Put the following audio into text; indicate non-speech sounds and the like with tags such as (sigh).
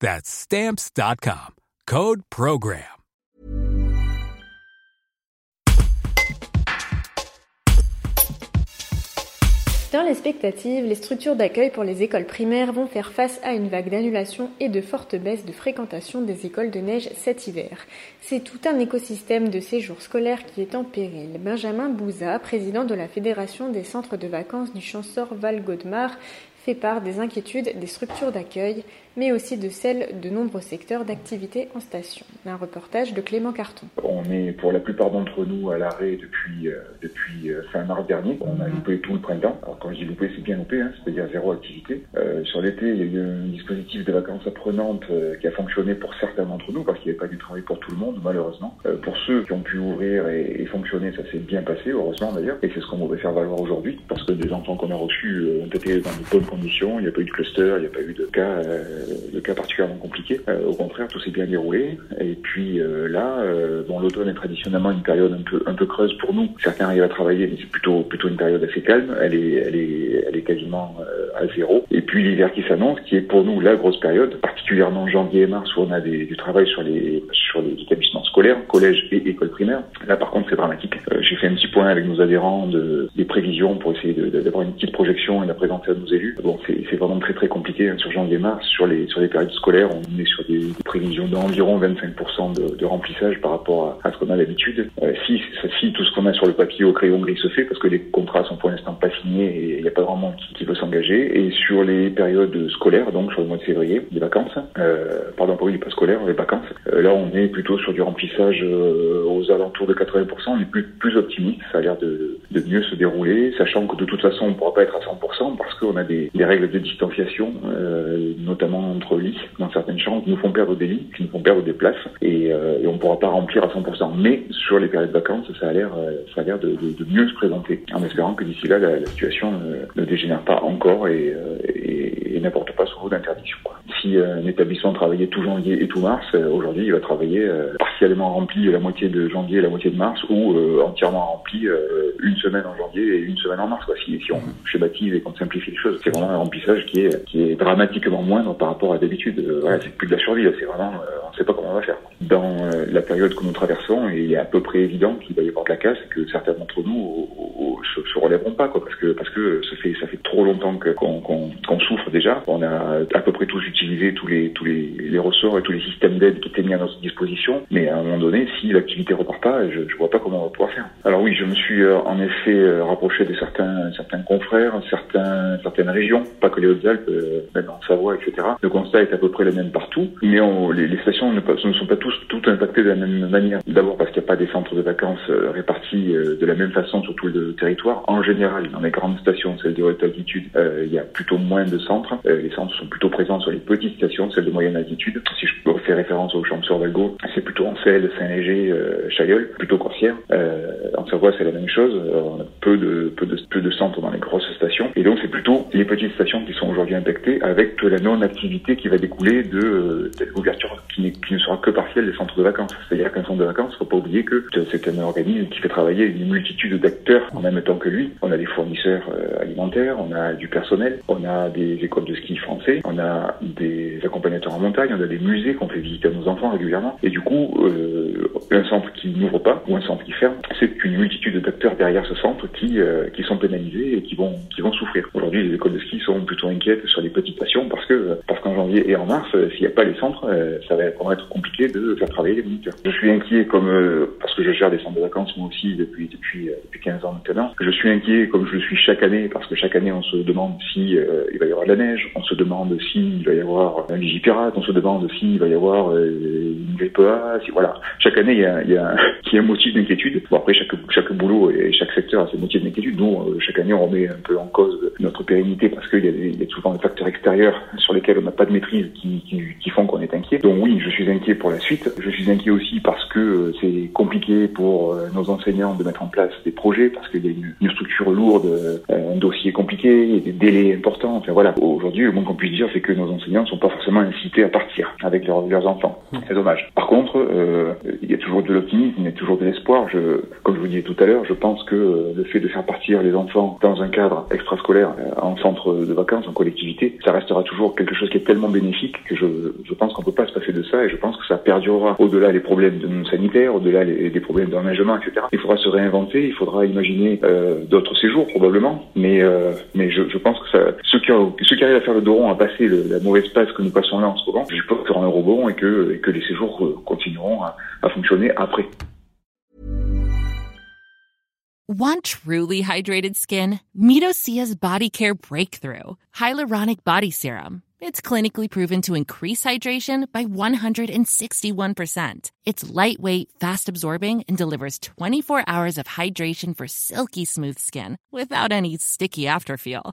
That's stamps.com. Code program. Dans les les structures d'accueil pour les écoles primaires vont faire face à une vague d'annulations et de fortes baisses de fréquentation des écoles de neige cet hiver. C'est tout un écosystème de séjours scolaires qui est en péril. Benjamin Bouza, président de la Fédération des centres de vacances du Chanceur Val-Godemar, fait part des inquiétudes des structures d'accueil, mais aussi de celles de nombreux secteurs d'activité en station. Un reportage de Clément Carton. On est pour la plupart d'entre nous à l'arrêt depuis, euh, euh, fin mars dernier. On a loupé tout le printemps. Alors quand je dis loupé, c'est bien loupé, hein, c'est-à-dire zéro activité. Euh, sur l'été, il y a eu un dispositif de vacances apprenantes qui a fonctionné pour certains d'entre nous, parce qu'il n'y avait pas du travail pour tout le monde, malheureusement. Pour ceux qui ont pu ouvrir et, et fonctionner, ça s'est bien passé, heureusement d'ailleurs. Et c'est ce qu'on voudrait faire valoir aujourd'hui, parce que des enfants qu'on a reçus ont été dans de bonnes conditions. Il n'y a pas eu de cluster, il n'y a pas eu de cas cas particulièrement compliqués. Euh, au contraire, tout s'est bien déroulé. Et puis euh, là, euh, bon, l'automne est traditionnellement une période un peu creuse pour nous. Certains arrivent à travailler, mais c'est plutôt une période assez calme. Elle est quasiment à zéro. Et puis l'hiver qui s'annonce, qui est pour nous la grosse période, particulièrement janvier et mars où on a du travail sur les sur les établissements scolaires, collèges et écoles primaires. Là, par contre, c'est dramatique. J'ai fait un petit point avec nos adhérents de, des prévisions pour essayer d'avoir une petite projection et la présenter à nos élus. Bon, c'est vraiment très très compliqué hein, sur janvier-mars, sur les sur les périodes scolaires, on est sur des, prévisions d'environ 25% de, remplissage par rapport à, ce qu'on a d'habitude. Euh, si, si tout ce qu'on a sur le papier au crayon gris se fait, parce que les contrats sont pour l'instant pas signés et il n'y a pas vraiment qui, qui veut s'engager. Et sur les périodes scolaires, donc sur le mois de février, les vacances, euh, pardon, pas oui, pas scolaires, les vacances, euh, là on est plutôt sur du remplissage euh, aux alentours de 80%, on est plus, plus optimiste, ça a l'air de, de mieux se dérouler, sachant que de toute façon on ne pourra pas être à 100% parce qu'on a des, des règles de distanciation, euh, notamment entre lits dans certaines chambres qui nous font perdre des lits, qui nous font perdre des places, et, euh, et on ne pourra pas remplir à 100%. Mais sur les périodes de vacances, ça a l'air, euh, ça a l'air de, de, mieux se présenter, en espérant que d'ici là, la, la situation ne, ne, dégénère pas encore et, euh, et, et n'apporte pas ce d'interdiction. Si euh, un établissement travaillait tout janvier et tout mars, aujourd'hui, il va travailler partiellement rempli la moitié de janvier et la moitié de mars, ou entièrement rempli une semaine en janvier et une semaine en mars. Quoi. Si, si on schématise et qu'on simplifie les choses, c'est vraiment un remplissage qui est, qui est dramatiquement moindre par rapport à d'habitude. voilà, c'est plus de la survie, c'est vraiment, euh, on ne sait pas comment on va faire. Dans euh, la période que nous traversons, il est à peu près évident qu'il va y avoir de la casse et que certains d'entre nous se, se, relèveront pas, quoi, parce que parce que ça fait ça fait trop longtemps qu'on souffre déjà. On a à peu près tous utilisé tous les tous les, ressorts et tous les systèmes d'aide qui étaient mis à notre disposition, mais à un moment donné, si l'activité repart pas, je, je vois pas comment on va pouvoir faire. Alors oui, je me suis euh, en effet rapproché de certains certains confrères, certains certaines régions, pas que les Hautes-Alpes, même en Savoie, etc. Le constat est à peu près le même partout, mais les, stations ne, ne, sont pas tous toutes impactées de la même manière. D'abord parce qu'il n'y a pas des centres de vacances euh, répartis euh, de la même façon sur tout le territoire. En général, dans les grandes stations, celles de haute altitude, euh, il y a plutôt moins de centres. Euh, les centres sont plutôt présents sur les petites stations, celles de moyenne altitude. Si je faire référence aux champs sur Valgo, c'est plutôt Selle, Saint-Léger, euh, Chailleul, plutôt Corsière. en Savoie, c'est la même chose. on a peu de, peu de peu de centres dans les grosses stations, et donc c'est plutôt les petites stations qui sont aujourd'hui impactées avec la non-activité qui va découler de, de l'ouverture qui, qui, ne sera que partielle des centres de vacances. C'est-à-dire qu'un centre de vacances, faut pas oublier que c'est un organisme qui fait travailler une multitude d'acteurs en même temps que lui. On a des fournisseurs euh, alimentaires, on a du personnel, on a des écoles de ski français, on a des accompagnateurs en montagne, on a des musées qu'on fait visiter à nos enfants régulièrement. Et du coup, euh, un centre qui n'ouvre pas ou un centre qui ferme, c'est une multitude d'acteurs derrière ce centre qui, euh, qui sont pénalisés et qui vont, qui vont souffrir. Aujourd'hui, les écoles de ski sont plutôt inquiètes sur les petites stations parce que parce qu'en janvier et en mars, s'il n'y a pas les centres, ça va être, être compliqué de, faire travailler les moniteurs. Je suis inquiet comme parce que je gère des centres de vacances moi aussi depuis depuis depuis 15 ans maintenant. Je suis inquiet comme je le suis chaque année parce que chaque année on se demande si il va y avoir de la neige, on se demande s'il va y avoir un vigipirate, on se demande s'il va y avoir une grippe A, si voilà. Chaque année il y a, il (laughs) a, un motif d'inquiétude. Bon après chaque chaque boulot et chaque secteur a ses motifs d'inquiétude. Nous chaque année on remet un peu en cause notre pérennité parce qu'il y, a souvent des facteurs extérieurs sur lesquels on n'a pas de maîtrise qui, font qu'on est inquiet. Donc oui, je suis inquiet pour la suite. Je suis inquiet aussi parce que euh, c'est compliqué pour euh, nos enseignants de mettre en place des projets parce qu'il y a une, une, structure lourde, euh, un dossier compliqué, des délais importants. Enfin voilà, aujourd'hui, le moins qu'on puisse dire, c'est que nos enseignants ne sont pas forcément incités à partir avec leurs, leurs enfants. Mmh. C'est dommage. Par contre, euh, il y a toujours de l'optimisme, il y a toujours de l'espoir. Je, comme je vous disais tout à l'heure, je pense que le fait de faire partir les enfants dans un cadre extrascolaire, en centre de vacances, en collectivité, ça restera toujours quelque chose qui est tellement bénéfique que je, je pense qu'on peut pas se passer de ça et je pense que ça perdurera au-delà des problèmes de sanitaires, au-delà des problèmes d'emménagement, etc. Il faudra se réinventer, il faudra imaginer euh, d'autres séjours probablement, mais euh, mais je, je, pense que ça, ceux qui, ont, ceux qui arrivent à faire le dos rond, à passer le, la mauvaise passe que nous passons là en ce moment, je un rebond et que, et que les séjours euh, continueront à, à fonctionner après. Want truly hydrated skin? Medocia's Body Care Breakthrough Hyaluronic Body Serum. It's clinically proven to increase hydration by 161%. It's lightweight, fast absorbing, and delivers 24 hours of hydration for silky smooth skin without any sticky afterfeel.